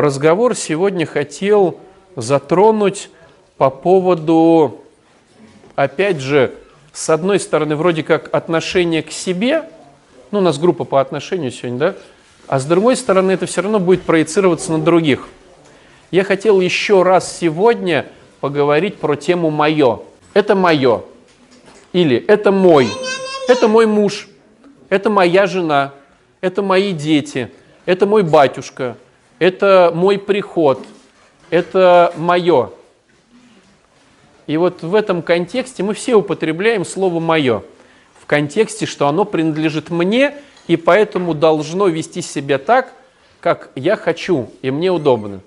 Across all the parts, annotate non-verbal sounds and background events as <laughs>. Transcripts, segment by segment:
разговор сегодня хотел затронуть по поводу, опять же, с одной стороны, вроде как отношение к себе, ну, у нас группа по отношению сегодня, да, а с другой стороны, это все равно будет проецироваться на других. Я хотел еще раз сегодня поговорить про тему «моё». Это мое. Или это мой. Это мой муж. Это моя жена. Это мои дети. Это мой батюшка. Это мой приход. Это мое. И вот в этом контексте мы все употребляем слово «мое». В контексте, что оно принадлежит мне, и поэтому должно вести себя так, как я хочу, и мне удобно.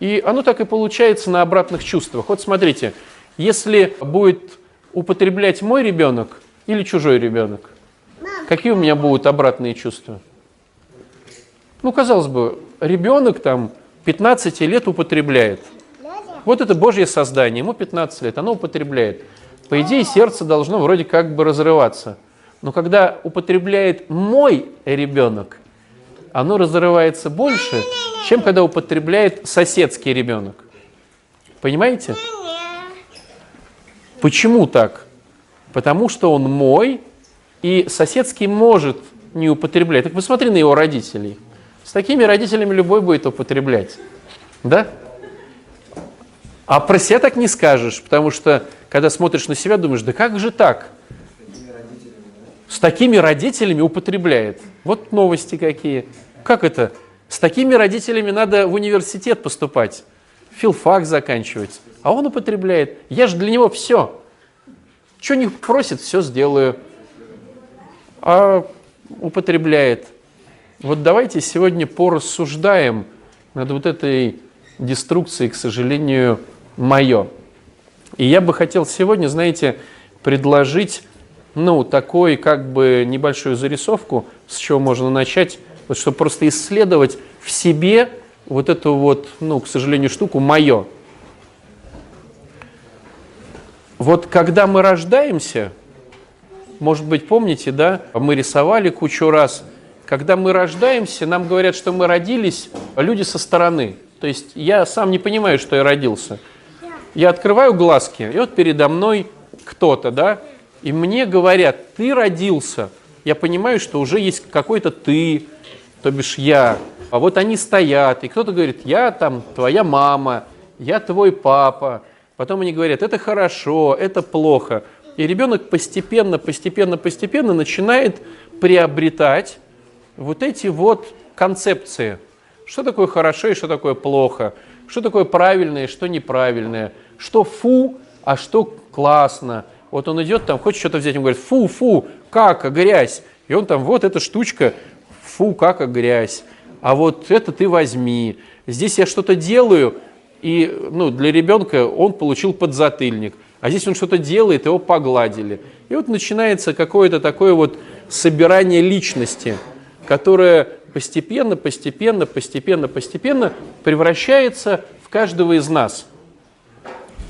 И оно так и получается на обратных чувствах. Вот смотрите, если будет употреблять мой ребенок или чужой ребенок, какие у меня будут обратные чувства? Ну, казалось бы, ребенок там 15 лет употребляет. Вот это Божье создание, ему 15 лет, оно употребляет. По идее, сердце должно вроде как бы разрываться. Но когда употребляет мой ребенок, оно разрывается больше, чем когда употребляет соседский ребенок. Понимаете? Почему так? Потому что он мой, и соседский может не употреблять. Так посмотри на его родителей. Такими родителями любой будет употреблять. Да? А про себя так не скажешь, потому что, когда смотришь на себя, думаешь, да как же так? С такими родителями употребляет. Вот новости какие. Как это? С такими родителями надо в университет поступать, филфак заканчивать. А он употребляет. Я же для него все. Что не просит, все сделаю. А употребляет. Вот давайте сегодня порассуждаем над вот этой деструкцией, к сожалению, мое. И я бы хотел сегодня, знаете, предложить, ну, такой как бы небольшую зарисовку, с чего можно начать, вот, чтобы просто исследовать в себе вот эту вот, ну, к сожалению, штуку «моё». Вот когда мы рождаемся, может быть, помните, да, мы рисовали кучу раз, когда мы рождаемся, нам говорят, что мы родились люди со стороны. То есть я сам не понимаю, что я родился – я открываю глазки, и вот передо мной кто-то, да, и мне говорят, ты родился. Я понимаю, что уже есть какой-то ты, то бишь я. А вот они стоят, и кто-то говорит, я там твоя мама, я твой папа. Потом они говорят, это хорошо, это плохо. И ребенок постепенно, постепенно, постепенно начинает приобретать вот эти вот концепции. Что такое хорошо и что такое плохо? Что такое правильное и что неправильное? что фу, а что классно. Вот он идет там, хочет что-то взять, он говорит, фу, фу, кака, грязь. И он там, вот эта штучка, фу, кака, грязь. А вот это ты возьми. Здесь я что-то делаю, и ну, для ребенка он получил подзатыльник. А здесь он что-то делает, его погладили. И вот начинается какое-то такое вот собирание личности, которое постепенно, постепенно, постепенно, постепенно превращается в каждого из нас –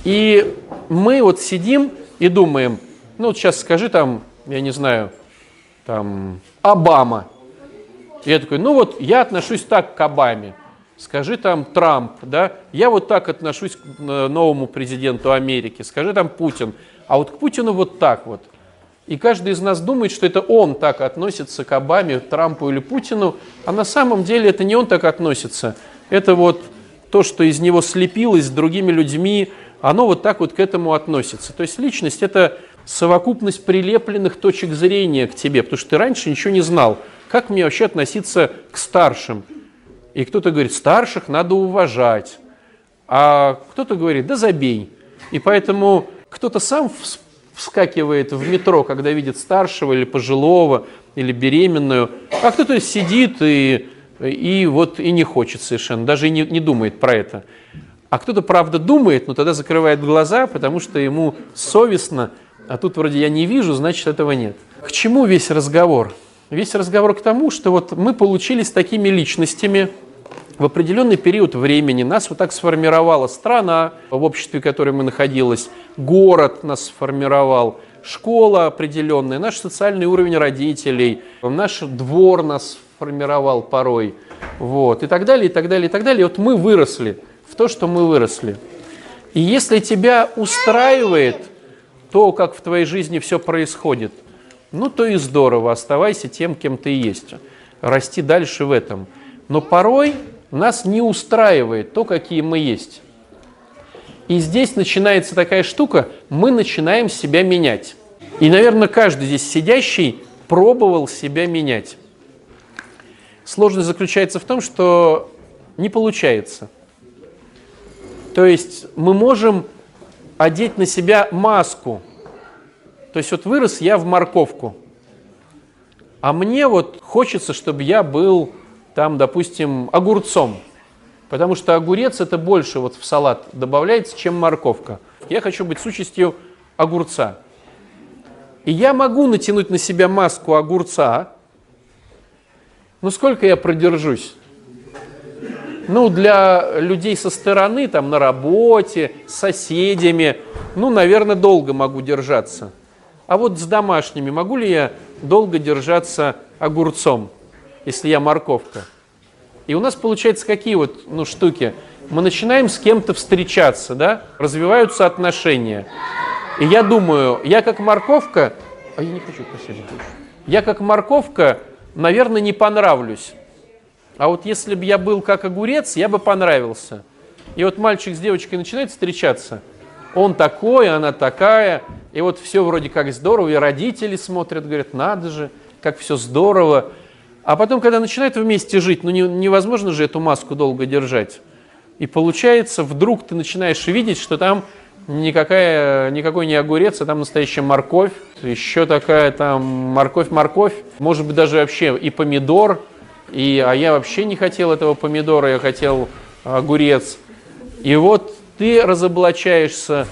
и мы вот сидим и думаем, ну вот сейчас скажи там, я не знаю, там, Обама. И я такой, ну вот я отношусь так к Обаме. Скажи там Трамп, да, я вот так отношусь к э, новому президенту Америки. Скажи там Путин. А вот к Путину вот так вот. И каждый из нас думает, что это он так относится к Обаме, Трампу или Путину, а на самом деле это не он так относится. Это вот то, что из него слепилось с другими людьми, оно вот так вот к этому относится. То есть личность – это совокупность прилепленных точек зрения к тебе, потому что ты раньше ничего не знал, как мне вообще относиться к старшим. И кто-то говорит, старших надо уважать, а кто-то говорит, да забей. И поэтому кто-то сам вскакивает в метро, когда видит старшего или пожилого, или беременную, а кто-то сидит и, и вот и не хочет совершенно, даже и не, не думает про это. А кто-то, правда, думает, но тогда закрывает глаза, потому что ему совестно, а тут вроде я не вижу, значит этого нет. К чему весь разговор? Весь разговор к тому, что вот мы получились такими личностями, в определенный период времени нас вот так сформировала страна, в обществе, в которой мы находились, город нас сформировал, школа определенная, наш социальный уровень родителей, наш двор нас формировал порой, вот, и так далее, и так далее, и так далее. И вот мы выросли в то, что мы выросли. И если тебя устраивает то, как в твоей жизни все происходит, ну, то и здорово, оставайся тем, кем ты есть. Расти дальше в этом. Но порой нас не устраивает то, какие мы есть. И здесь начинается такая штука, мы начинаем себя менять. И, наверное, каждый здесь сидящий пробовал себя менять. Сложность заключается в том, что не получается. То есть мы можем одеть на себя маску. То есть вот вырос я в морковку, а мне вот хочется, чтобы я был там, допустим, огурцом. Потому что огурец это больше вот в салат добавляется, чем морковка. Я хочу быть с участью огурца. И я могу натянуть на себя маску огурца, но сколько я продержусь? Ну, для людей со стороны, там, на работе, с соседями, ну, наверное, долго могу держаться. А вот с домашними могу ли я долго держаться огурцом, если я морковка? И у нас получается какие вот ну, штуки? Мы начинаем с кем-то встречаться, да? развиваются отношения. И я думаю, я как морковка, а я не хочу спасибо. Я как морковка, наверное, не понравлюсь. А вот если бы я был как огурец, я бы понравился. И вот мальчик с девочкой начинает встречаться. Он такой, она такая. И вот все вроде как здорово. И родители смотрят, говорят, надо же, как все здорово. А потом, когда начинают вместе жить, ну невозможно же эту маску долго держать. И получается, вдруг ты начинаешь видеть, что там никакая, никакой не огурец, а там настоящая морковь, еще такая там морковь-морковь, может быть даже вообще и помидор, и, а я вообще не хотел этого помидора, я хотел огурец. И вот ты разоблачаешься,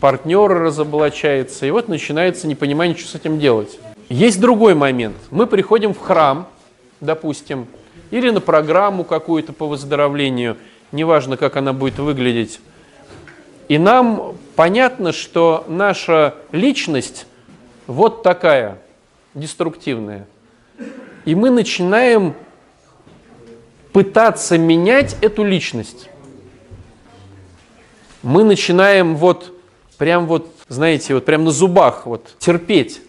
партнер разоблачается, и вот начинается непонимание, что с этим делать. Есть другой момент. Мы приходим в храм, допустим, или на программу какую-то по выздоровлению, неважно, как она будет выглядеть, и нам понятно, что наша личность вот такая, деструктивная. И мы начинаем пытаться менять эту личность. Мы начинаем вот, прям вот, знаете, вот прям на зубах вот терпеть.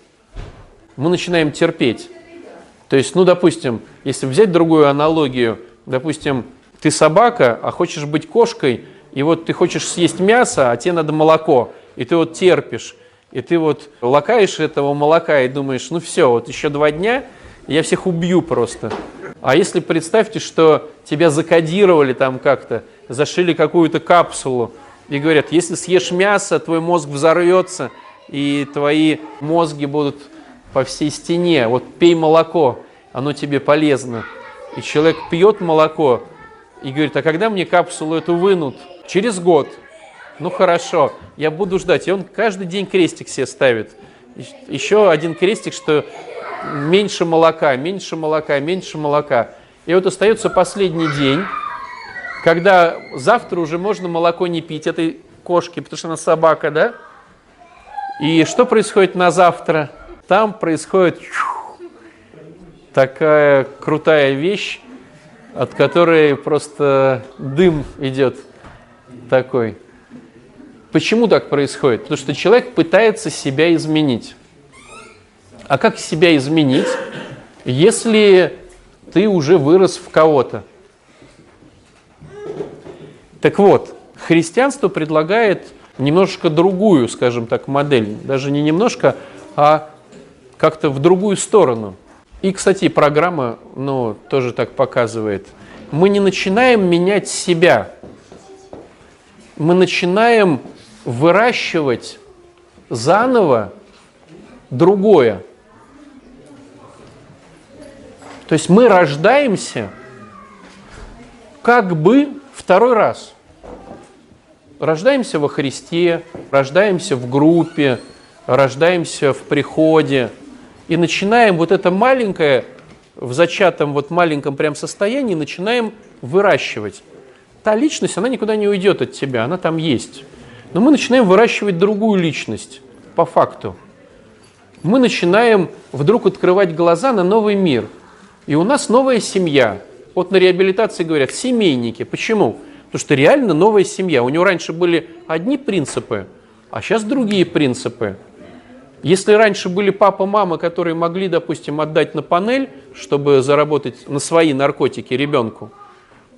Мы начинаем терпеть. То есть, ну, допустим, если взять другую аналогию, допустим, ты собака, а хочешь быть кошкой, и вот ты хочешь съесть мясо, а тебе надо молоко, и ты вот терпишь, и ты вот лакаешь этого молока и думаешь, ну все, вот еще два дня, я всех убью просто. А если представьте, что тебя закодировали там как-то, зашили какую-то капсулу, и говорят, если съешь мясо, твой мозг взорвется, и твои мозги будут по всей стене. Вот пей молоко, оно тебе полезно. И человек пьет молоко и говорит, а когда мне капсулу эту вынут? Через год. Ну хорошо, я буду ждать. И он каждый день крестик себе ставит. Еще один крестик, что меньше молока, меньше молока, меньше молока. И вот остается последний день, когда завтра уже можно молоко не пить этой кошки, потому что она собака, да? И что происходит на завтра? Там происходит такая крутая вещь, от которой просто дым идет такой. Почему так происходит? Потому что человек пытается себя изменить. А как себя изменить, если ты уже вырос в кого-то? Так вот, христианство предлагает немножко другую, скажем так, модель. Даже не немножко, а как-то в другую сторону. И, кстати, программа ну, тоже так показывает. Мы не начинаем менять себя, мы начинаем выращивать заново другое. То есть мы рождаемся как бы второй раз. Рождаемся во Христе, рождаемся в группе, рождаемся в приходе и начинаем вот это маленькое, в зачатом вот маленьком прям состоянии, начинаем выращивать та личность, она никуда не уйдет от тебя, она там есть. Но мы начинаем выращивать другую личность, по факту. Мы начинаем вдруг открывать глаза на новый мир. И у нас новая семья. Вот на реабилитации говорят семейники. Почему? Потому что реально новая семья. У него раньше были одни принципы, а сейчас другие принципы. Если раньше были папа, мама, которые могли, допустим, отдать на панель, чтобы заработать на свои наркотики ребенку,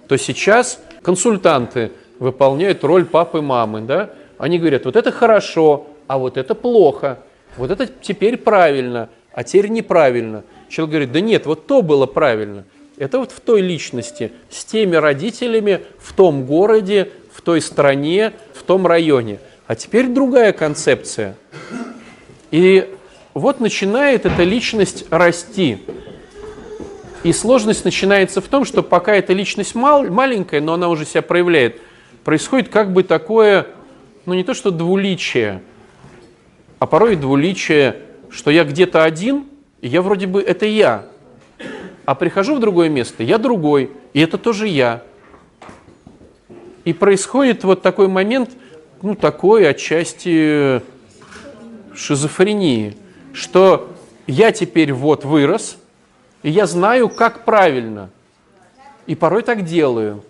то сейчас консультанты выполняют роль папы, мамы, да? Они говорят, вот это хорошо, а вот это плохо, вот это теперь правильно, а теперь неправильно. Человек говорит, да нет, вот то было правильно. Это вот в той личности, с теми родителями, в том городе, в той стране, в том районе. А теперь другая концепция. И вот начинает эта личность расти. И сложность начинается в том, что пока эта личность мал, маленькая, но она уже себя проявляет, происходит как бы такое, ну не то что двуличие, а порой двуличие, что я где-то один, и я вроде бы это я, а прихожу в другое место, я другой, и это тоже я. И происходит вот такой момент, ну такой отчасти шизофрении, что я теперь вот вырос, и я знаю, как правильно, и порой так делаю.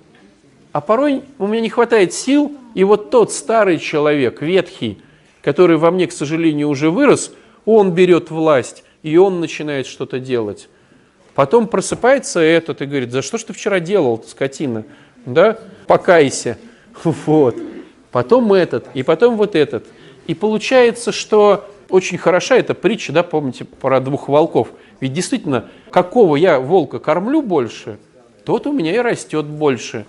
А порой у меня не хватает сил, и вот тот старый человек, ветхий, который во мне, к сожалению, уже вырос, он берет власть, и он начинает что-то делать. Потом просыпается этот и говорит, за что ж ты вчера делал, скотина? Да? Покайся. <laughs> Вот. Потом этот, и потом вот этот. И получается, что очень хороша эта притча, да, помните, про двух волков. Ведь действительно, какого я волка кормлю больше, тот у меня и растет больше.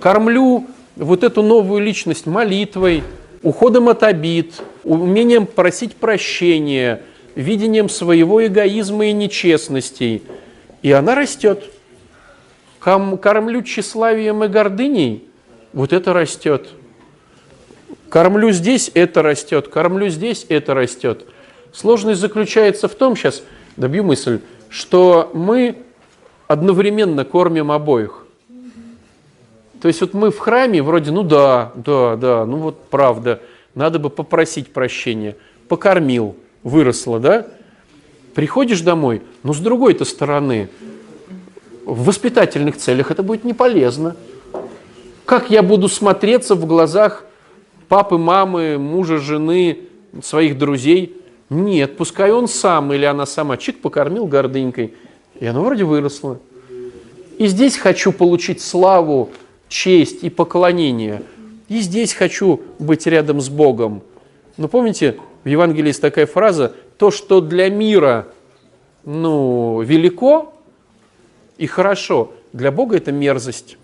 Кормлю вот эту новую личность молитвой, уходом от обид, умением просить прощения, видением своего эгоизма и нечестностей. И она растет. Кормлю тщеславием и гордыней, вот это растет. Кормлю здесь, это растет, кормлю здесь, это растет. Сложность заключается в том, сейчас добью мысль, что мы одновременно кормим обоих. То есть вот мы в храме вроде, ну да, да, да, ну вот правда, надо бы попросить прощения. Покормил, выросло, да? Приходишь домой, но с другой-то стороны, в воспитательных целях это будет не полезно. Как я буду смотреться в глазах папы, мамы, мужа, жены, своих друзей. Нет, пускай он сам или она сама чик покормил гордынькой, и оно вроде выросло. И здесь хочу получить славу, честь и поклонение. И здесь хочу быть рядом с Богом. Но помните, в Евангелии есть такая фраза, то, что для мира ну, велико и хорошо, для Бога это мерзость.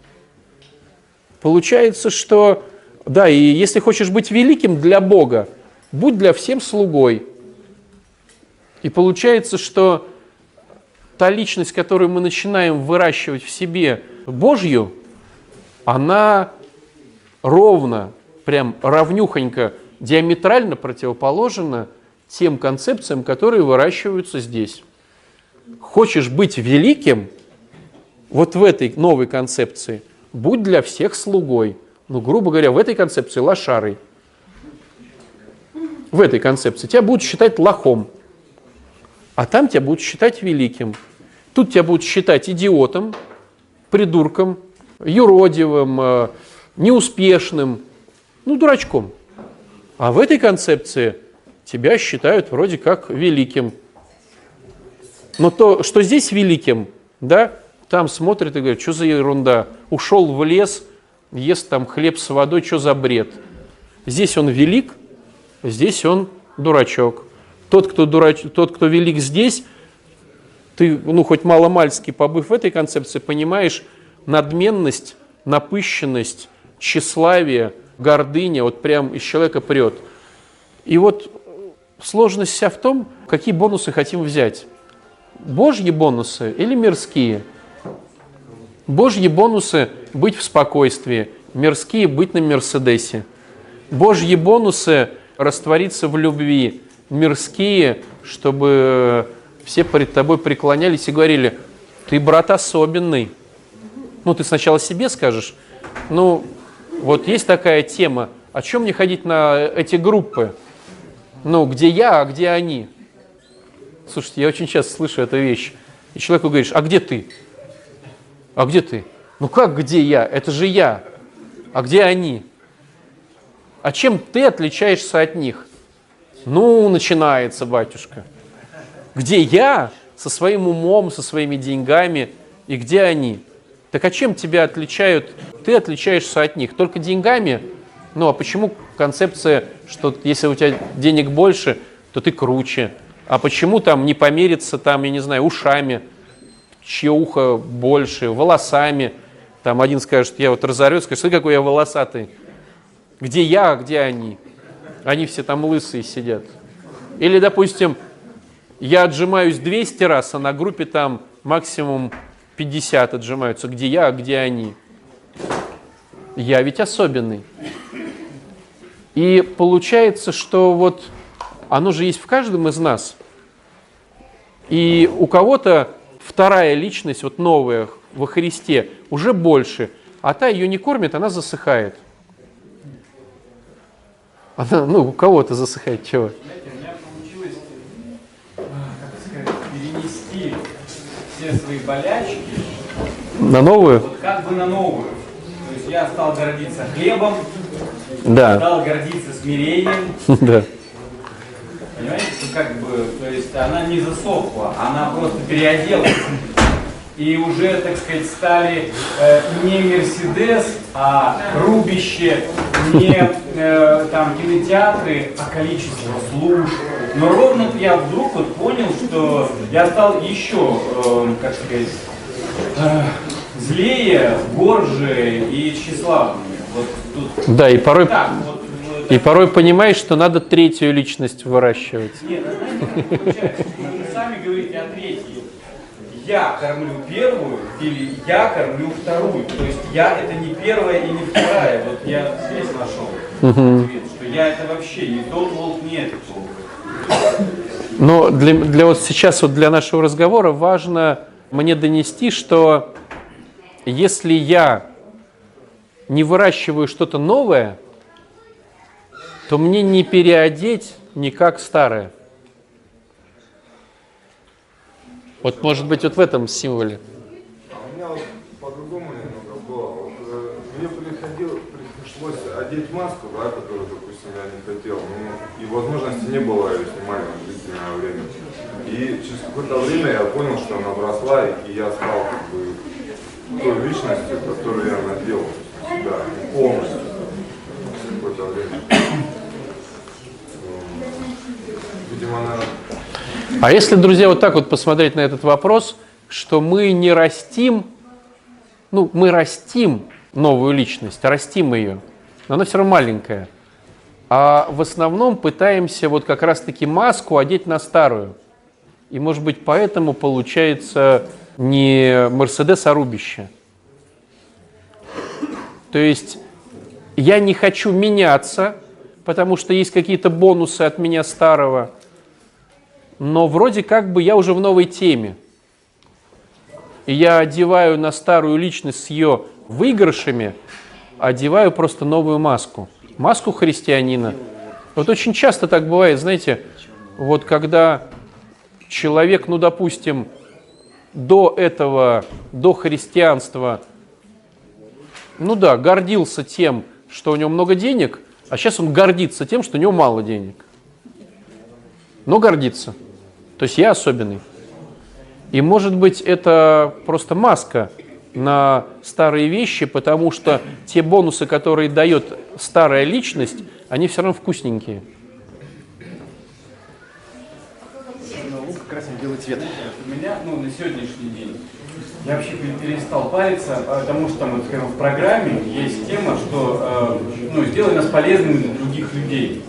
Получается, что да, и если хочешь быть великим для Бога, будь для всем слугой. И получается, что та личность, которую мы начинаем выращивать в себе Божью, она ровно, прям ровнюхонько, диаметрально противоположна тем концепциям, которые выращиваются здесь. Хочешь быть великим, вот в этой новой концепции, будь для всех слугой – ну, грубо говоря, в этой концепции лошарой. В этой концепции тебя будут считать лохом, а там тебя будут считать великим. Тут тебя будут считать идиотом, придурком, юродивым, э, неуспешным, ну, дурачком. А в этой концепции тебя считают вроде как великим. Но то, что здесь великим, да, там смотрят и говорят, что за ерунда, ушел в лес – ест там хлеб с водой, что за бред? Здесь он велик, здесь он дурачок. Тот, кто, дурач... Тот, кто велик здесь, ты, ну, хоть маломальски побыв в этой концепции, понимаешь надменность, напыщенность, тщеславие, гордыня, вот прям из человека прет. И вот сложность вся в том, какие бонусы хотим взять. Божьи бонусы или мирские – Божьи бонусы – быть в спокойствии, мирские – быть на Мерседесе. Божьи бонусы – раствориться в любви, мирские, чтобы все перед тобой преклонялись и говорили, ты, брат, особенный. Ну, ты сначала себе скажешь, ну, вот есть такая тема, о чем мне ходить на эти группы? Ну, где я, а где они? Слушайте, я очень часто слышу эту вещь. И человеку говоришь, а где ты? А где ты? Ну как где я? Это же я. А где они? А чем ты отличаешься от них? Ну, начинается, батюшка. Где я со своим умом, со своими деньгами, и где они? Так а чем тебя отличают? Ты отличаешься от них только деньгами? Ну а почему концепция, что если у тебя денег больше, то ты круче? А почему там не помериться там, я не знаю, ушами, чье ухо больше, волосами? Там один скажет, я вот разорю, скажет, смотри, какой я волосатый. Где я, а где они? Они все там лысые сидят. Или, допустим, я отжимаюсь 200 раз, а на группе там максимум 50 отжимаются. Где я, а где они? Я ведь особенный. И получается, что вот оно же есть в каждом из нас. И у кого-то вторая личность, вот новая во Христе, уже больше, а та ее не кормит, она засыхает. Она, ну, у кого-то засыхает чего? Знаете, у меня получилось, а, как сказать, перенести все свои болячки На новую? вот как бы на новую. То есть я стал гордиться хлебом, Да. стал гордиться смирением. <laughs> Да. Понимаете, что как бы, то есть она не засохла, она просто переоделась. И уже, так сказать, стали э, не Мерседес, а рубище, не э, там кинотеатры, а количество служб. Но ровно я вдруг вот понял, что я стал еще, э, как сказать, э, злее, горже и тщеславнее. Вот тут Да, и порой, так вот. И порой понимаешь, что надо третью личность выращивать. Нет, а знаете? Вы сами говорите о третьей. Я кормлю первую или я кормлю вторую. То есть я это не первая и не вторая. Вот я здесь нашел ответ, что я это вообще не тот волк, не этот волк. Но для, для вот сейчас вот для нашего разговора важно мне донести, что если я не выращиваю что-то новое, то мне не переодеть никак старое. Вот может быть вот в этом символе. А у меня вот по-другому немного было. Вот, э, мне приходил, пришлось одеть маску, да, которую, допустим, я не хотел. Ну, и возможности не было ее снимать на длительное время. И через какое-то время я понял, что она обросла, и я стал как бы той личностью, которую я надел себя полностью какое-то время. Видимо, она А если, друзья, вот так вот посмотреть на этот вопрос, что мы не растим, ну, мы растим новую личность, растим ее, но она все равно маленькая. А в основном пытаемся вот как раз-таки маску одеть на старую. И, может быть, поэтому получается не Мерседес, а рубище. То есть я не хочу меняться, потому что есть какие-то бонусы от меня старого, но вроде как бы я уже в новой теме. И я одеваю на старую личность с ее выигрышами, одеваю просто новую маску. Маску христианина. Вот очень часто так бывает, знаете, вот когда человек, ну, допустим, до этого, до христианства, ну да, гордился тем, что у него много денег, а сейчас он гордится тем, что у него мало денег. Но гордится. То есть я особенный. И может быть это просто маска на старые вещи, потому что те бонусы, которые дает старая личность, они все равно вкусненькие. Как раз белый цвет. У меня, ну, на сегодняшний я вообще перестал париться, потому что там вот, скажем, в программе есть тема, что э, ну, сделай нас полезными для других людей.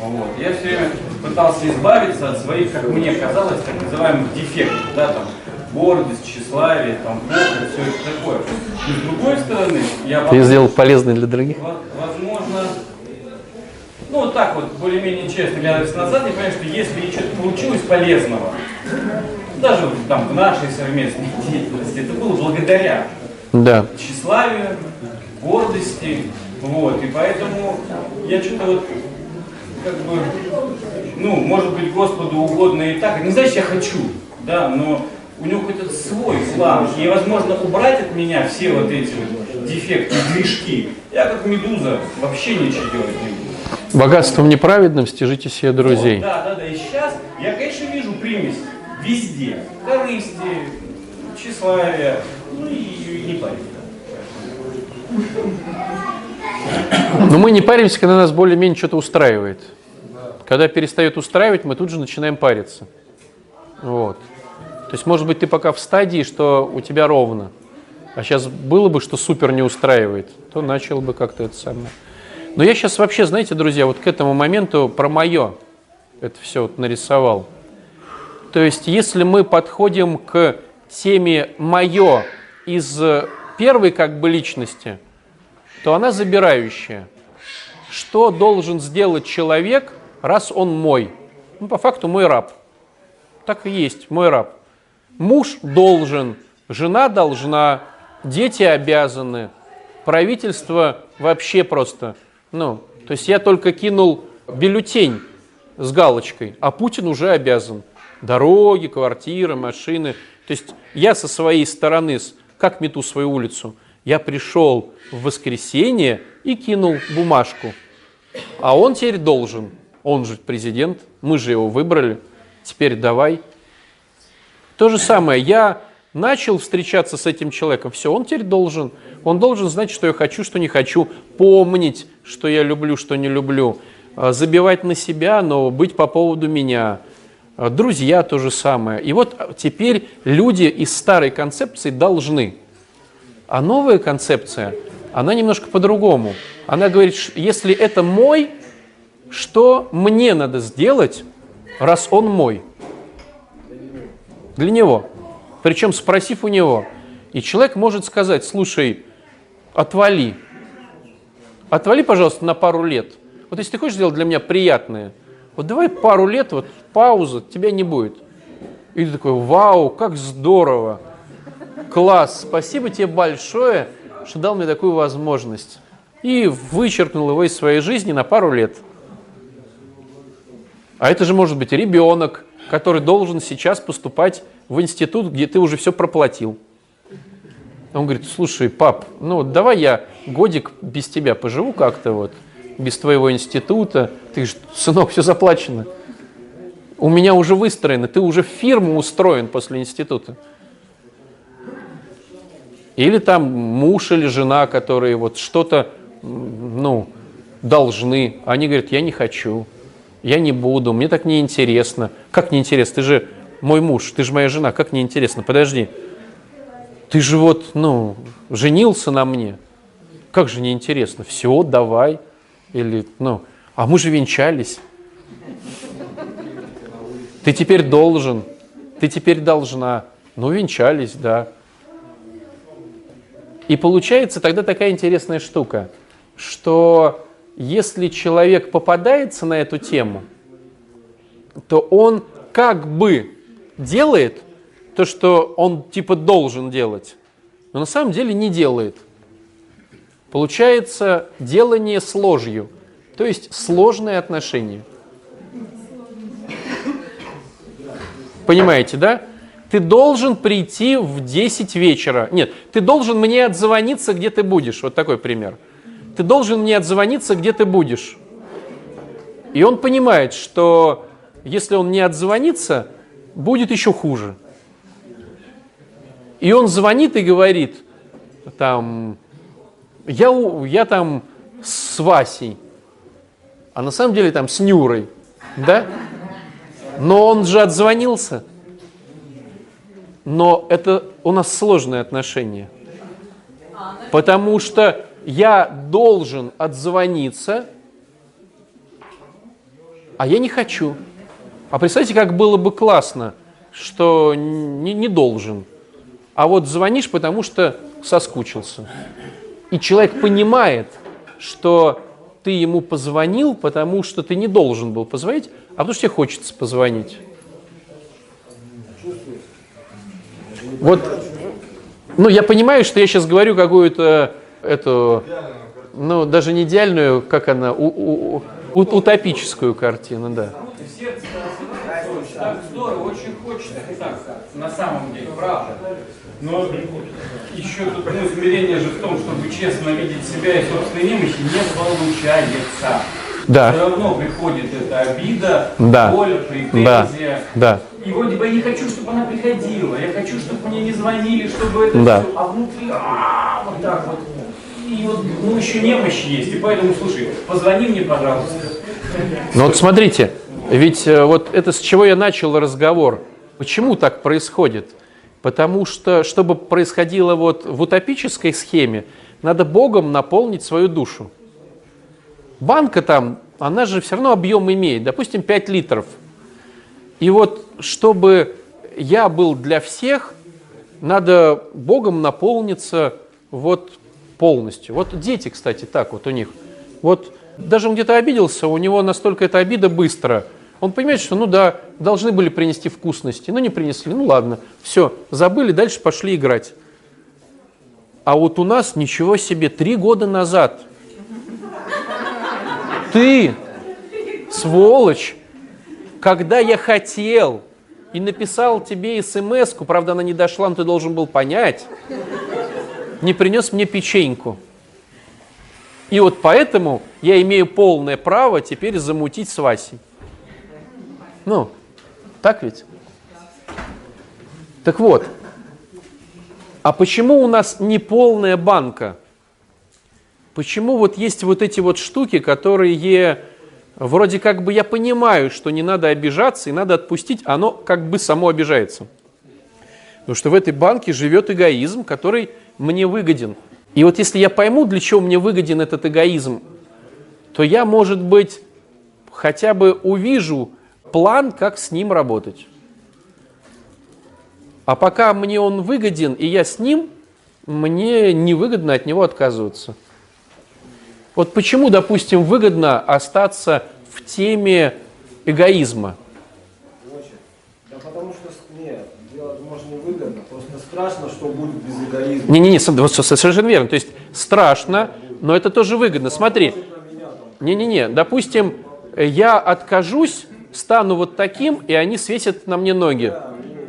Вот. Я все время пытался избавиться от своих, как мне казалось, так называемых дефектов, да, там, гордость, тщеславие, там, похоть, все это такое. Но с другой стороны, я Ты сделал полезный для других. Во- Возможно, ну вот так вот, более-менее честно глядываясь назад, я понимаю, что если что-то получилось полезного, даже там в нашей совместной деятельности, это было благодаря Да. тщеславию, гордости, вот, и поэтому я что-то вот, как бы, ну, может быть, Господу угодно и так, не значит, я хочу, да, но у него какой-то свой план. И, возможно, убрать от меня все вот эти вот дефекты, движки. Я как медуза вообще ничего делать не буду. Богатством неправедным стяжите себе друзей. Вот, да, да, да. И сейчас я, конечно, везде. Корысти, тщеславия, ну и, и не парень. Но мы не паримся, когда нас более-менее что-то устраивает. Когда перестает устраивать, мы тут же начинаем париться. Вот. То есть, может быть, ты пока в стадии, что у тебя ровно. А сейчас было бы, что супер не устраивает, то начал бы как-то это самое. Но я сейчас вообще, знаете, друзья, вот к этому моменту про мое это все вот нарисовал. То есть, если мы подходим к теме мое из первой как бы личности, то она забирающая. Что должен сделать человек, раз он мой? Ну, по факту мой раб. Так и есть, мой раб. Муж должен, жена должна, дети обязаны, правительство вообще просто. Ну, то есть я только кинул бюллетень с галочкой, а Путин уже обязан. Дороги, квартиры, машины. То есть я со своей стороны, как мету свою улицу, я пришел в воскресенье и кинул бумажку. А он теперь должен. Он же президент, мы же его выбрали. Теперь давай. То же самое, я начал встречаться с этим человеком, все, он теперь должен. Он должен знать, что я хочу, что не хочу, помнить, что я люблю, что не люблю, а, забивать на себя, но быть по поводу меня. А, друзья то же самое. И вот теперь люди из старой концепции должны. А новая концепция, она немножко по-другому. Она говорит, если это мой, что мне надо сделать, раз он мой? Для него. Причем спросив у него. И человек может сказать, слушай, отвали. Отвали, пожалуйста, на пару лет. Вот если ты хочешь сделать для меня приятное, вот давай пару лет, вот пауза, тебя не будет. И ты такой, вау, как здорово, класс, спасибо тебе большое, что дал мне такую возможность. И вычеркнул его из своей жизни на пару лет. А это же может быть ребенок, который должен сейчас поступать в институт, где ты уже все проплатил. Он говорит, слушай, пап, ну давай я годик без тебя поживу как-то вот, без твоего института. Ты же, сынок, все заплачено. У меня уже выстроено, ты уже в фирму устроен после института. Или там муж или жена, которые вот что-то, ну, должны. Они говорят, я не хочу я не буду, мне так неинтересно. Как неинтересно? Ты же мой муж, ты же моя жена, как неинтересно? Подожди, ты же вот, ну, женился на мне. Как же неинтересно? Все, давай. Или, ну, а мы же венчались. Ты теперь должен, ты теперь должна. Ну, венчались, да. И получается тогда такая интересная штука, что если человек попадается на эту тему, то он как бы делает то, что он типа должен делать, но на самом деле не делает. Получается делание с ложью, то есть сложные отношения. Понимаете, да? Ты должен прийти в 10 вечера. Нет, ты должен мне отзвониться, где ты будешь. Вот такой пример ты должен мне отзвониться, где ты будешь. И он понимает, что если он не отзвонится, будет еще хуже. И он звонит и говорит, там, я, я там с Васей, а на самом деле там с Нюрой, да? Но он же отзвонился. Но это у нас сложные отношения. Потому что я должен отзвониться, а я не хочу. А представьте, как было бы классно, что не, не должен. А вот звонишь, потому что соскучился. И человек понимает, что ты ему позвонил, потому что ты не должен был позвонить, а потому что тебе хочется позвонить. Вот, ну, я понимаю, что я сейчас говорю какую-то эту, ну, даже не идеальную, как она, у, у, у, утопическую картину, да. Так здорово, очень хочется так, на самом деле. правда. Но еще тут ну, смирение же в том, чтобы честно видеть себя и собственные немощи, не получается. Да. Все равно приходит эта обида, Да. боль, претензия. Да. И вроде бы я не хочу, чтобы она приходила, я хочу, чтобы мне не звонили, чтобы это Да. все, а внутри а, вот так вот. И вот ну, еще немощь есть, и поэтому, слушай, позвони мне, пожалуйста. Ну вот смотрите, ведь э, вот это с чего я начал разговор. Почему так происходит? Потому что, чтобы происходило вот в утопической схеме, надо Богом наполнить свою душу. Банка там, она же все равно объем имеет, допустим, 5 литров. И вот, чтобы я был для всех, надо Богом наполниться вот полностью. Вот дети, кстати, так вот у них. Вот даже он где-то обиделся, у него настолько эта обида быстро. Он понимает, что, ну да, должны были принести вкусности, но не принесли, ну ладно, все, забыли, дальше пошли играть. А вот у нас ничего себе, три года назад ты, сволочь, когда я хотел и написал тебе смс правда, она не дошла, но ты должен был понять, не принес мне печеньку. И вот поэтому я имею полное право теперь замутить с Васей. Ну, так ведь? Так вот, а почему у нас не полная банка? Почему вот есть вот эти вот штуки, которые вроде как бы я понимаю, что не надо обижаться и надо отпустить, оно как бы само обижается. Потому что в этой банке живет эгоизм, который мне выгоден. И вот если я пойму, для чего мне выгоден этот эгоизм, то я, может быть, хотя бы увижу план, как с ним работать. А пока мне он выгоден, и я с ним, мне невыгодно от него отказываться. Вот почему, допустим, выгодно остаться в теме эгоизма? Да потому что, нет, делать может не выгодно, просто страшно, что будет без эгоизма. Не-не-не, совершенно верно. То есть страшно, но это тоже выгодно. Смотри, не-не-не, допустим, я откажусь, стану вот таким, и они свесят на мне ноги.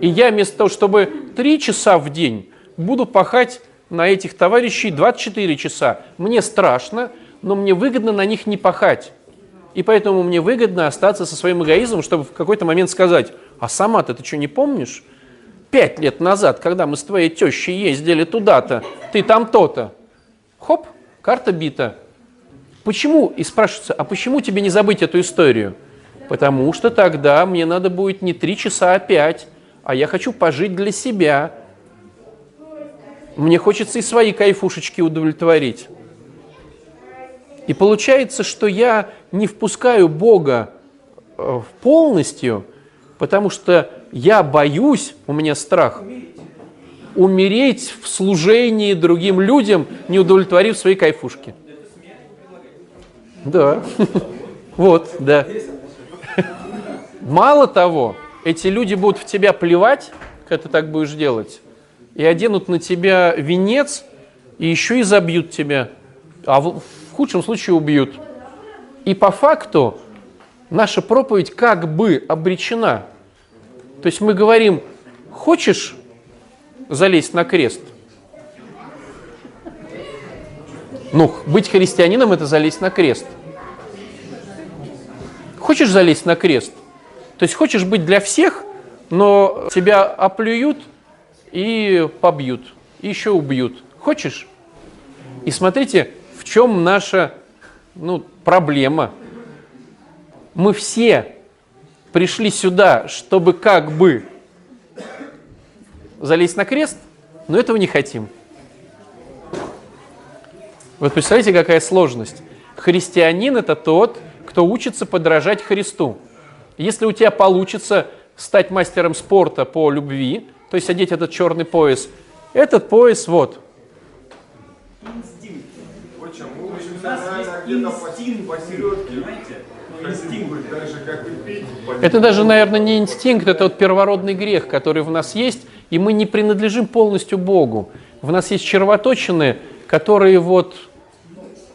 И я вместо того, чтобы 3 часа в день буду пахать на этих товарищей 24 часа. Мне страшно, но мне выгодно на них не пахать. И поэтому мне выгодно остаться со своим эгоизмом, чтобы в какой-то момент сказать, а сама-то ты что, не помнишь? Пять лет назад, когда мы с твоей тещей ездили туда-то, ты там то-то. Хоп, карта бита. Почему? И спрашивается, а почему тебе не забыть эту историю? Потому что тогда мне надо будет не три часа, а пять, а я хочу пожить для себя. Мне хочется и свои кайфушечки удовлетворить. И получается, что я не впускаю Бога э, полностью, потому что я боюсь, у меня страх, умереть в служении другим людям, не удовлетворив свои кайфушки. Да, <laughs> вот, да. Мало того, эти люди будут в тебя плевать, когда ты так будешь делать, и оденут на тебя венец, и еще и забьют тебя, а в худшем случае убьют. И по факту наша проповедь как бы обречена. То есть мы говорим, хочешь залезть на крест? Ну, быть христианином – это залезть на крест. Хочешь залезть на крест? То есть хочешь быть для всех, но тебя оплюют и побьют, и еще убьют. Хочешь? И смотрите, в чем наша ну, проблема. Мы все пришли сюда, чтобы как бы залезть на крест, но этого не хотим. Вот представляете, какая сложность. Христианин – это тот, кто учится подражать Христу. Если у тебя получится стать мастером спорта по любви, то есть одеть этот черный пояс, этот пояс вот. У нас есть инстинкт, понимаете? Ну, инстинкт. Это даже, наверное, не инстинкт, это вот первородный грех, который в нас есть, и мы не принадлежим полностью Богу. В нас есть червоточины, которые вот...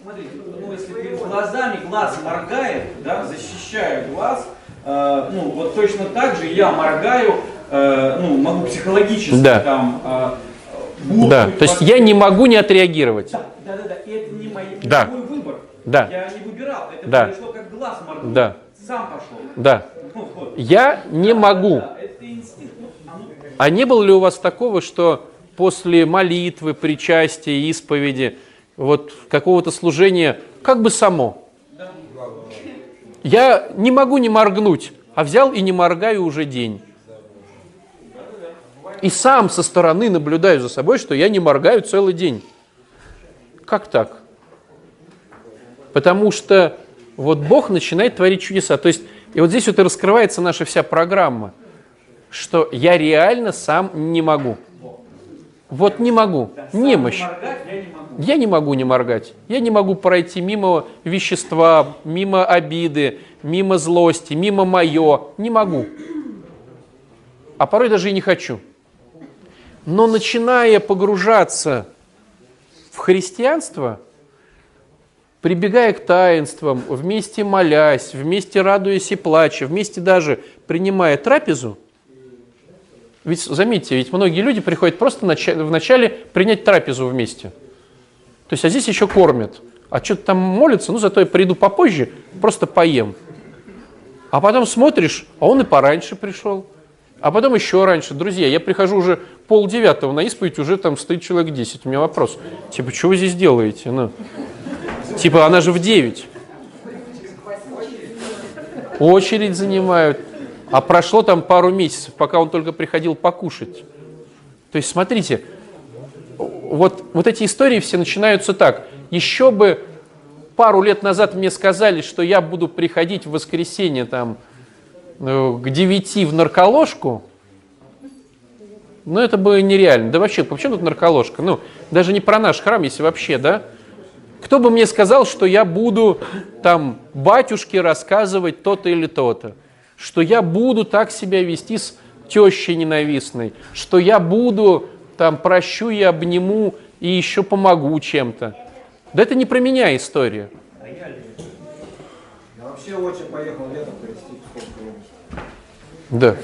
Смотри, ну если глазами глаз моргает, да, защищаю глаз, э, ну вот точно так же я моргаю, э, ну, могу психологически Да. там э, буркнуть Да, то есть я не могу не отреагировать. Да, да, да, да, и это не, мой, не Да. мой выбор. Да. Я не выбирал, это Да. произошло как глаз моргнул. Да. Сам пошел. Да. Ну, вот. Я не могу. Да, это инстинкт. Ну, оно- А не было ли у вас такого, что после молитвы, причастия, исповеди, вот какого-то служения, как бы само? Я не могу не моргнуть, а взял и не моргаю уже день. И сам со стороны наблюдаю за собой, что я не моргаю целый день. Как так? Потому что вот Бог начинает творить чудеса. То есть, и вот здесь вот и раскрывается наша вся программа – что я реально сам не могу. Вот не могу. Немощь. Моргать я не могу. Я не могу не моргать. Я не могу пройти мимо вещества, мимо обиды, мимо злости, мимо мое. Не могу. А порой даже и не хочу. Но начиная погружаться в христианство, прибегая к таинствам, вместе молясь, вместе радуясь и плача, вместе даже принимая трапезу, ведь заметьте, ведь многие люди приходят просто нача- вначале принять трапезу вместе. То есть, а здесь еще кормят. А что-то там молятся, ну зато я приду попозже, просто поем. А потом смотришь, а он и пораньше пришел. А потом еще раньше. Друзья, я прихожу уже полдевятого на исповедь, уже там стоит человек 10. У меня вопрос. Типа, что вы здесь делаете? Ну, типа, она же в 9. Очередь занимают. А прошло там пару месяцев, пока он только приходил покушать. То есть, смотрите, вот, вот эти истории все начинаются так. Еще бы пару лет назад мне сказали, что я буду приходить в воскресенье там э, к 9 в нарколожку, ну это бы нереально. Да вообще, почему тут нарколожка? Ну, даже не про наш храм, если вообще, да? Кто бы мне сказал, что я буду там батюшке рассказывать то-то или то-то? Что я буду так себя вести с тещей ненавистной? Что я буду там прощу и обниму и еще помогу чем-то? Да это не про меня история. Я вообще очень поехал летом сколько Да.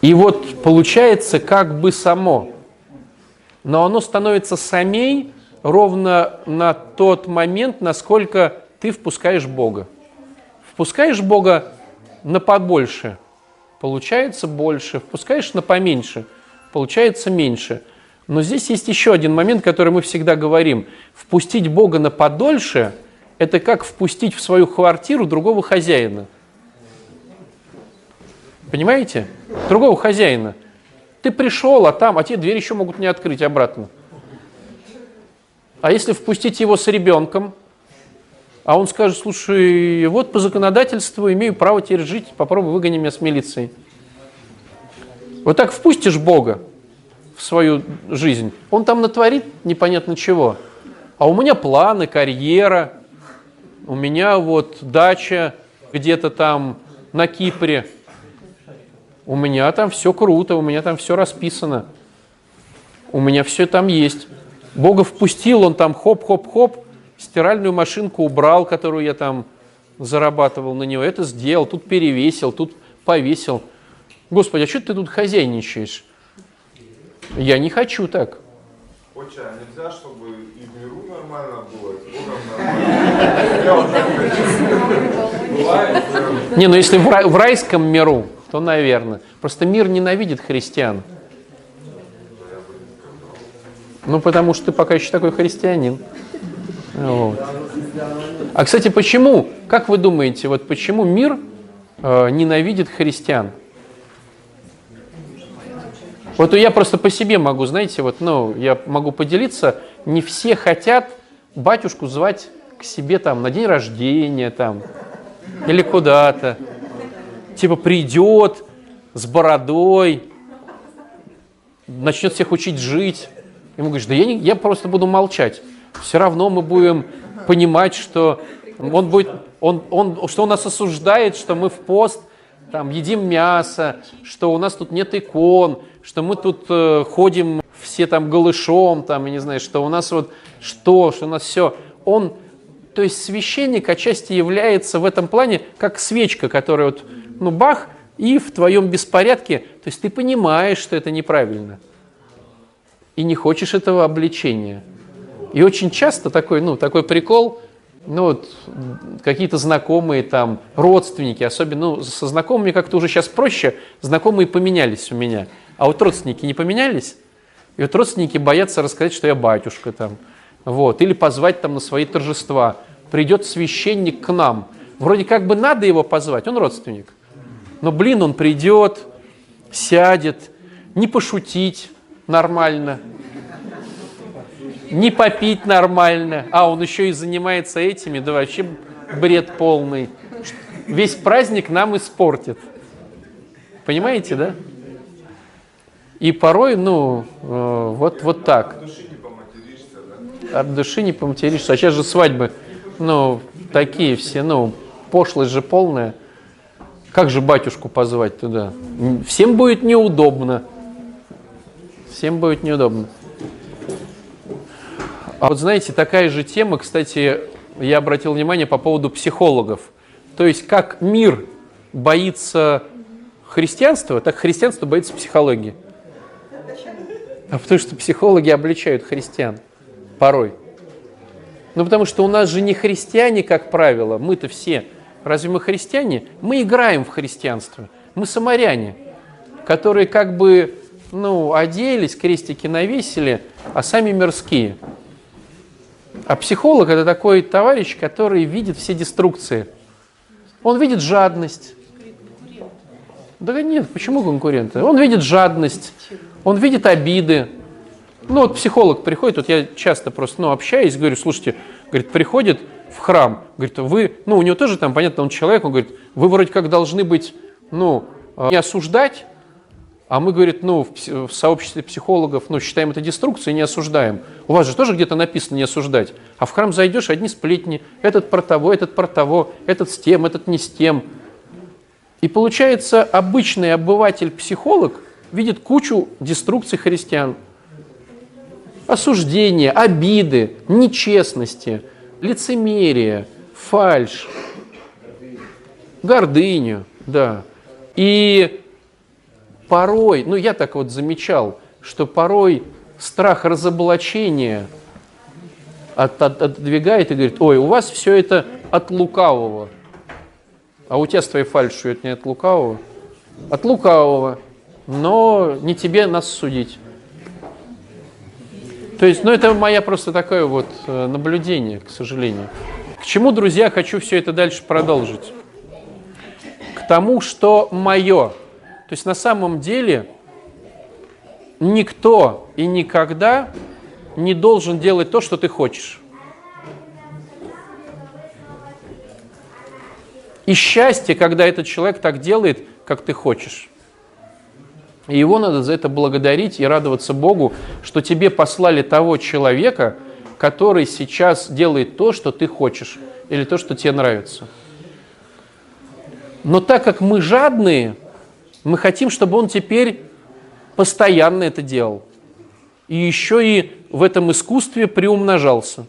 И вот получается как бы само. Но оно становится самей ровно на тот момент, насколько ты впускаешь Бога. Впускаешь Бога на побольше, получается больше. Впускаешь на поменьше, получается меньше. Но здесь есть еще один момент, который мы всегда говорим. Впустить Бога на подольше – это как впустить в свою квартиру другого хозяина. Понимаете? Другого хозяина. Ты пришел, а там, а те двери еще могут не открыть обратно. А если впустить его с ребенком, а он скажет, слушай, вот по законодательству имею право теперь жить, попробуй выгони меня с милицией. Вот так впустишь Бога в свою жизнь, он там натворит непонятно чего. А у меня планы, карьера, у меня вот дача где-то там на Кипре. У меня там все круто, у меня там все расписано. У меня все там есть. Бога впустил, он там хоп-хоп-хоп, стиральную машинку убрал, которую я там зарабатывал на него. Это сделал, тут перевесил, тут повесил. Господи, а что ты тут хозяйничаешь? Я не хочу так. Отче, а нельзя, чтобы и в миру нормально было, и Богом нормально? Не, ну если в райском миру, то, наверное. Просто мир ненавидит христиан. Ну, потому что ты пока еще такой христианин. Вот. А, кстати, почему, как вы думаете, вот почему мир э, ненавидит христиан? Вот я просто по себе могу, знаете, вот, ну, я могу поделиться, не все хотят батюшку звать к себе там на день рождения там или куда-то. Типа придет с бородой, начнет всех учить жить. Ему говоришь, да я, не, я просто буду молчать. Все равно мы будем понимать, что он будет, он, он, что он нас осуждает, что мы в пост там едим мясо, что у нас тут нет икон, что мы тут э, ходим все там голышом, там, я не знаю, что у нас вот что, что у нас все. Он, то есть священник отчасти является в этом плане как свечка, которая вот, ну, бах, И в твоем беспорядке, то есть ты понимаешь, что это неправильно. И не хочешь этого обличения. И очень часто такой, ну, такой прикол, ну вот какие-то знакомые там, родственники, особенно, ну, со знакомыми как-то уже сейчас проще, знакомые поменялись у меня. А вот родственники не поменялись, и вот родственники боятся рассказать, что я батюшка там, вот, или позвать там на свои торжества. Придет священник к нам, вроде как бы надо его позвать, он родственник. Но, блин, он придет, сядет, не пошутить нормально, не попить нормально, а он еще и занимается этими, да вообще бред полный. Весь праздник нам испортит. Понимаете, да? И порой, ну, э, вот, вот так. От души не поматеришься, да? От души не поматеришься. А сейчас же свадьбы, ну, такие все, ну, пошлость же полная. Как же батюшку позвать туда? Всем будет неудобно. Всем будет неудобно. А вот знаете, такая же тема, кстати, я обратил внимание по поводу психологов. То есть как мир боится христианства, так христианство боится психологии. А потому что психологи обличают христиан порой. Ну потому что у нас же не христиане, как правило, мы-то все. Разве мы христиане? Мы играем в христианство. Мы самаряне, которые как бы ну, оделись, крестики навесили, а сами мирские. А психолог это такой товарищ, который видит все деструкции. Он видит жадность. Да нет, почему конкуренты? Он видит жадность, он видит обиды. Ну вот психолог приходит, вот я часто просто ну, общаюсь, говорю, слушайте, говорит, приходит в храм, говорит, вы, ну у него тоже там, понятно, он человек, он говорит, вы вроде как должны быть, ну, э, не осуждать, а мы, говорит, ну, в, в сообществе психологов, ну, считаем это деструкцией и не осуждаем. У вас же тоже где-то написано не осуждать. А в храм зайдешь, одни сплетни. Этот про того, этот про того, этот с тем, этот не с тем. И получается, обычный обыватель-психолог видит кучу деструкций христиан. Осуждения, обиды, нечестности, лицемерие, фальшь, гордыню, да. И порой, ну я так вот замечал, что порой страх разоблачения от, от, отодвигает и говорит, ой, у вас все это от лукавого. А у тебя с твоей фальшью это не от лукавого? От лукавого. Но не тебе нас судить. То есть, ну это моя просто такое вот э, наблюдение, к сожалению. К чему, друзья, хочу все это дальше продолжить? К тому, что мое – то есть на самом деле никто и никогда не должен делать то, что ты хочешь. И счастье, когда этот человек так делает, как ты хочешь. И его надо за это благодарить и радоваться Богу, что тебе послали того человека, который сейчас делает то, что ты хочешь, или то, что тебе нравится. Но так как мы жадные, мы хотим, чтобы он теперь постоянно это делал. И еще и в этом искусстве приумножался.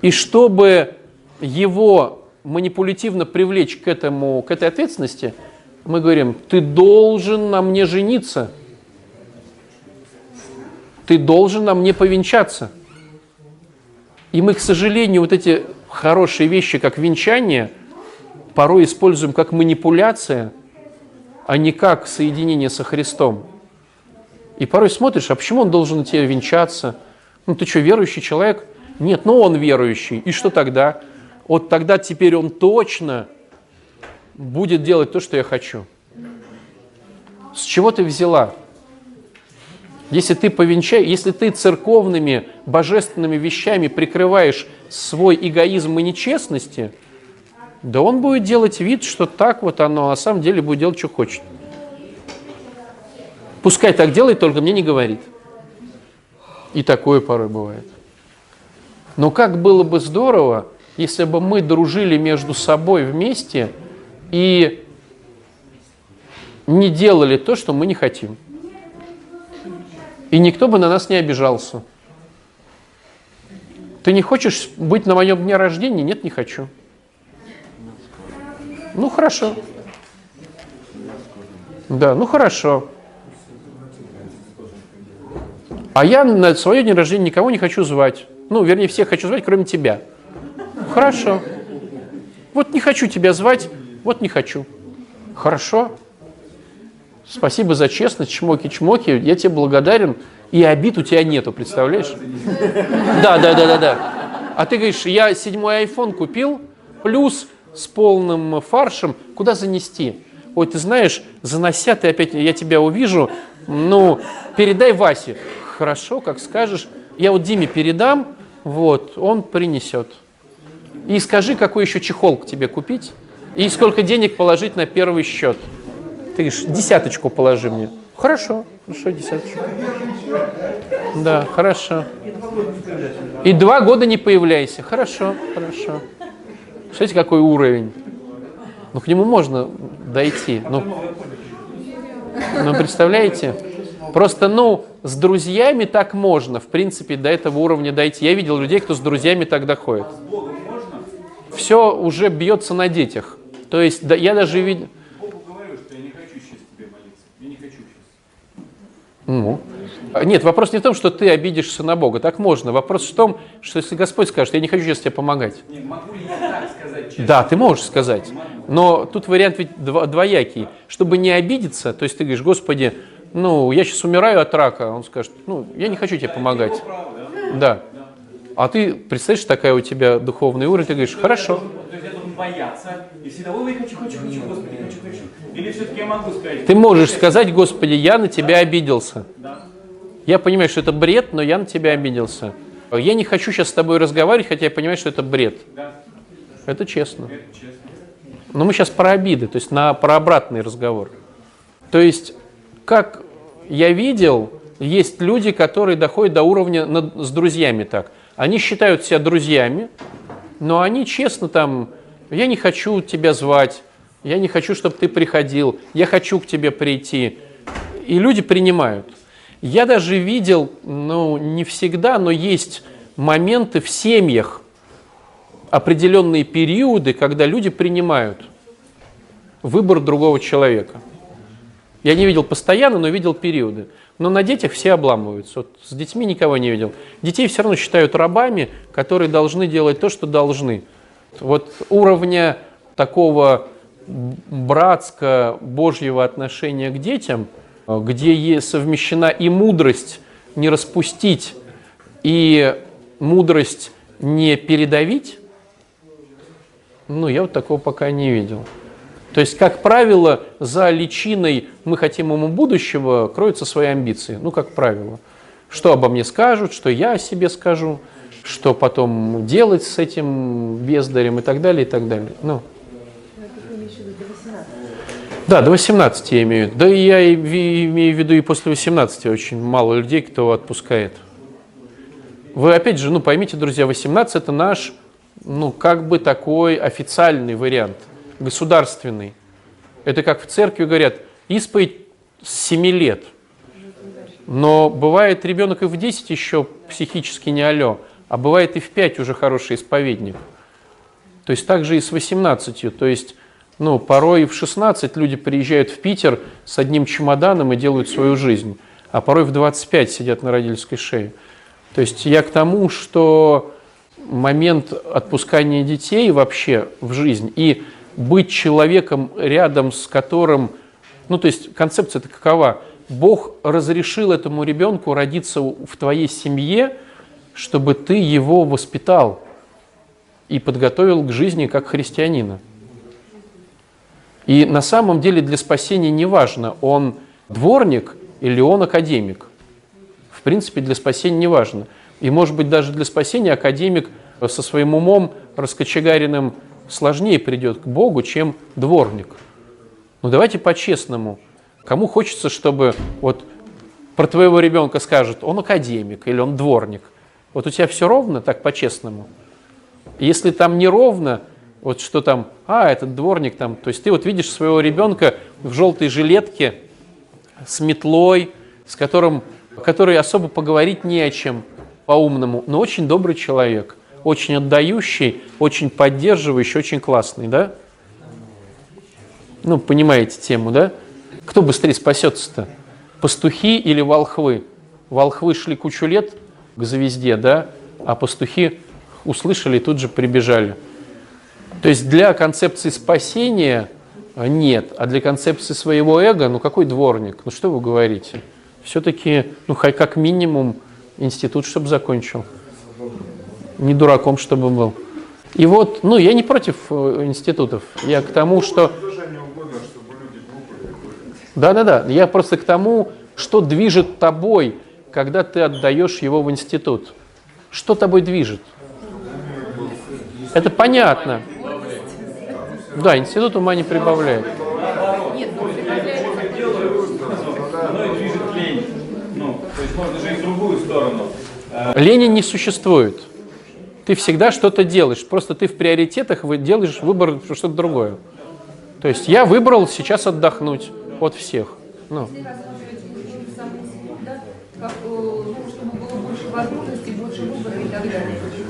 И чтобы его манипулятивно привлечь к, этому, к этой ответственности, мы говорим, ты должен на мне жениться, ты должен на мне повенчаться. И мы, к сожалению, вот эти хорошие вещи, как венчание – порой используем как манипуляция, а не как соединение со Христом. И порой смотришь, а почему он должен на тебя венчаться? Ну ты что, верующий человек? Нет, ну он верующий. И что тогда? Вот тогда теперь он точно будет делать то, что я хочу. С чего ты взяла? Если ты повенчаешь, если ты церковными, божественными вещами прикрываешь свой эгоизм и нечестности – да он будет делать вид, что так вот оно, а на самом деле будет делать, что хочет. Пускай так делает, только мне не говорит. И такое порой бывает. Но как было бы здорово, если бы мы дружили между собой вместе и не делали то, что мы не хотим. И никто бы на нас не обижался. Ты не хочешь быть на моем дне рождения? Нет, не хочу. Ну, хорошо. Да, ну хорошо. А я на свое день рождения никого не хочу звать. Ну, вернее, всех хочу звать, кроме тебя. Хорошо. Вот не хочу тебя звать, вот не хочу. Хорошо. Спасибо за честность, чмоки-чмоки, я тебе благодарен. И обид у тебя нету, представляешь? Да, да, да, да, да. А ты говоришь, я седьмой iPhone купил, плюс с полным фаршем, куда занести? Ой, ты знаешь, занося, ты опять, я тебя увижу, ну, передай Васе. Хорошо, как скажешь. Я вот Диме передам, вот, он принесет. И скажи, какой еще чехол к тебе купить, и сколько денег положить на первый счет. Ты говоришь, десяточку положи мне. Хорошо, хорошо, десяточку. Да, хорошо. И два года не появляйся. Хорошо, хорошо. Смотрите, какой уровень. Ну, к нему можно дойти. Ну, ну, представляете? Просто, ну, с друзьями так можно, в принципе, до этого уровня дойти. Я видел людей, кто с друзьями так доходит. Все уже бьется на детях. То есть, да, я даже видел... Богу говорю, что я не хочу сейчас тебе молиться. Я не хочу сейчас. Ну. Нет, вопрос не в том, что ты обидишься на Бога. Так можно. Вопрос в том, что если Господь скажет, я не хочу сейчас тебе помогать. Не, могу ли я так сказать честно? Да, ты можешь сказать. Но тут вариант ведь дво- двоякий. Чтобы не обидеться, то есть ты говоришь, Господи, ну, я сейчас умираю от рака. Он скажет, ну, я не хочу тебе помогать. Да. А ты, представляешь, такая у тебя духовный уровень, ты говоришь, хорошо. То есть я должен бояться и всегда, ой, хочу, хочу, хочу, Господи, хочу, хочу. Или все-таки я могу сказать? Ты можешь сказать, Господи, я на тебя обиделся. Да. Я понимаю, что это бред, но я на тебя обиделся. Я не хочу сейчас с тобой разговаривать, хотя я понимаю, что это бред. Это честно. это честно. Но мы сейчас про обиды, то есть на, про обратный разговор. То есть, как я видел, есть люди, которые доходят до уровня над- с друзьями так. Они считают себя друзьями, но они честно там, я не хочу тебя звать, я не хочу, чтобы ты приходил, я хочу к тебе прийти. И люди принимают. Я даже видел, ну, не всегда, но есть моменты в семьях, определенные периоды, когда люди принимают выбор другого человека. Я не видел постоянно, но видел периоды. Но на детях все обламываются. Вот с детьми никого не видел. Детей все равно считают рабами, которые должны делать то, что должны. Вот уровня такого братско-божьего отношения к детям, где е- совмещена и мудрость не распустить, и мудрость не передавить, ну, я вот такого пока не видел. То есть, как правило, за личиной «мы хотим ему будущего» кроются свои амбиции. Ну, как правило. Что обо мне скажут, что я о себе скажу, что потом делать с этим бездарем и так далее, и так далее. Ну. Да, до 18 я имею в виду. Я имею в виду и после 18 очень мало людей, кто отпускает. Вы опять же, ну поймите, друзья, 18 это наш, ну как бы такой официальный вариант, государственный. Это как в церкви говорят, исповедь с 7 лет. Но бывает ребенок и в 10 еще психически не алё, а бывает и в 5 уже хороший исповедник. То есть также и с 18. То есть, ну, порой в 16 люди приезжают в Питер с одним чемоданом и делают свою жизнь, а порой в 25 сидят на родительской шее. То есть я к тому, что момент отпускания детей вообще в жизнь и быть человеком рядом с которым, ну то есть концепция-то какова? Бог разрешил этому ребенку родиться в твоей семье, чтобы ты его воспитал и подготовил к жизни как христианина. И на самом деле для спасения не важно, он дворник или он академик. В принципе, для спасения не важно. И, может быть, даже для спасения академик со своим умом раскочегаренным сложнее придет к Богу, чем дворник. Но давайте по-честному. Кому хочется, чтобы вот про твоего ребенка скажут, он академик или он дворник. Вот у тебя все ровно, так по-честному. Если там неровно, вот что там, а, этот дворник там, то есть ты вот видишь своего ребенка в желтой жилетке с метлой, с которым, который особо поговорить не о чем по-умному, но очень добрый человек, очень отдающий, очень поддерживающий, очень классный, да? Ну, понимаете тему, да? Кто быстрее спасется-то? Пастухи или волхвы? Волхвы шли кучу лет к звезде, да? А пастухи услышали и тут же прибежали. То есть для концепции спасения нет, а для концепции своего эго, ну какой дворник? Ну что вы говорите? Все-таки, ну как минимум институт, чтобы закончил. Не дураком, чтобы был. И вот, ну я не против э, институтов, я к тому, что... Да-да-да, я просто к тому, что движет тобой, когда ты отдаешь его в институт. Что тобой движет? Это понятно. Да, институт ума не прибавляет. Мной движет лень. Ну, то есть можно же и в другую сторону. Лени не существует. Ты всегда что-то делаешь. Просто ты в приоритетах делаешь выбор что-то другое. То есть я выбрал сейчас отдохнуть от всех. Ну, Если рассматривать сам институт, да, как, э, ну, чтобы было больше возможностей, больше выбора и так далее. А,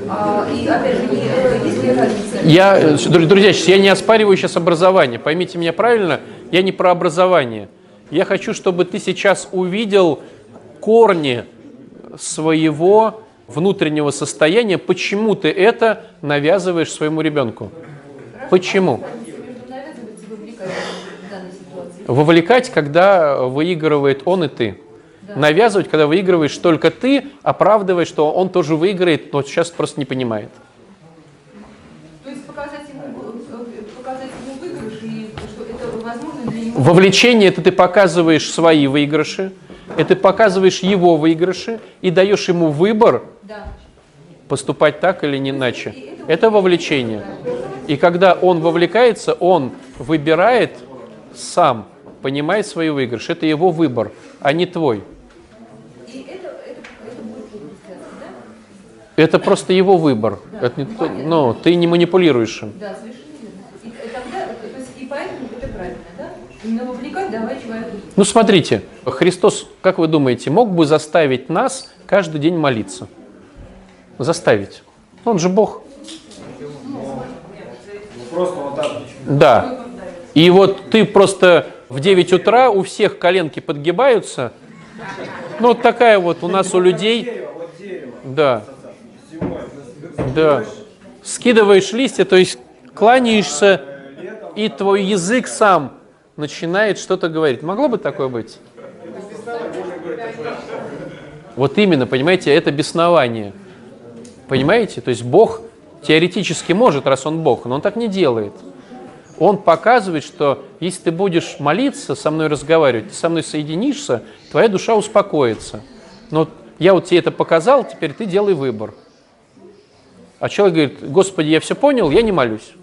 и опять же, не, э, я, э, дру- друзья, я не оспариваю сейчас образование. Поймите меня правильно, я не про образование. Я хочу, чтобы ты сейчас увидел корни своего внутреннего состояния, почему ты это навязываешь своему ребенку. Почему? Ситуации. Вовлекать, когда выигрывает он и ты. Навязывать, когда выигрываешь только ты, оправдывая, что он тоже выиграет, но сейчас просто не понимает. То есть показать ему, э, показать ему выигрыш и что это возможно для него. Вовлечение это ты показываешь свои выигрыши, это ты показываешь его выигрыши и даешь ему выбор Да. поступать так или не иначе. Это вовлечение. И когда он вовлекается, он выбирает сам, понимает свои выигрыши. Это его выбор, а не твой. И это, это, это будет христианство, да? Это просто его выбор. Это не то- ну, ты не манипулируешь им. Да, совершенно верно. И, и тогда, то есть, и поэтому это правильно, да? Именно вовлекать, давай человеку. Ну, смотрите, Христос, как вы думаете, мог бы заставить нас каждый день молиться? Заставить. Он же Бог. Просто вот так. Да. И вот ты просто в 9 утра у всех коленки подгибаются. Ну, вот такая вот у нас у людей. Дерево, вот дерево. Да. Да. Скидываешь листья, то есть кланяешься, и твой язык сам начинает что-то говорить. Могло бы такое быть? Вот именно, понимаете, это беснование. Понимаете? То есть Бог теоретически может, раз Он Бог, но Он так не делает. Он показывает, что если ты будешь молиться, со мной разговаривать, ты со мной соединишься, твоя душа успокоится. Но я вот тебе это показал, теперь ты делай выбор. А человек говорит, Господи, я все понял, я не молюсь.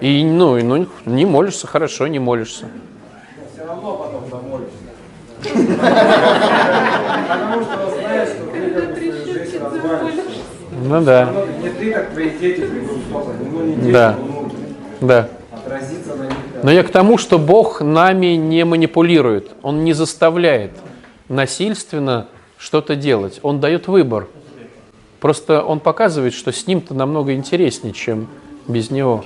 И ну, и, ну, не молишься, хорошо, не молишься. Все равно потом замолишься. Потому что знаешь, что ты как бы свою жизнь развалишься. Ну да, Ну, Не ты, так твои дети. Ну, не Да. внуки. да. Но я к тому, что Бог нами не манипулирует, Он не заставляет насильственно что-то делать. Он дает выбор. Просто Он показывает, что с ним-то намного интереснее, чем без него.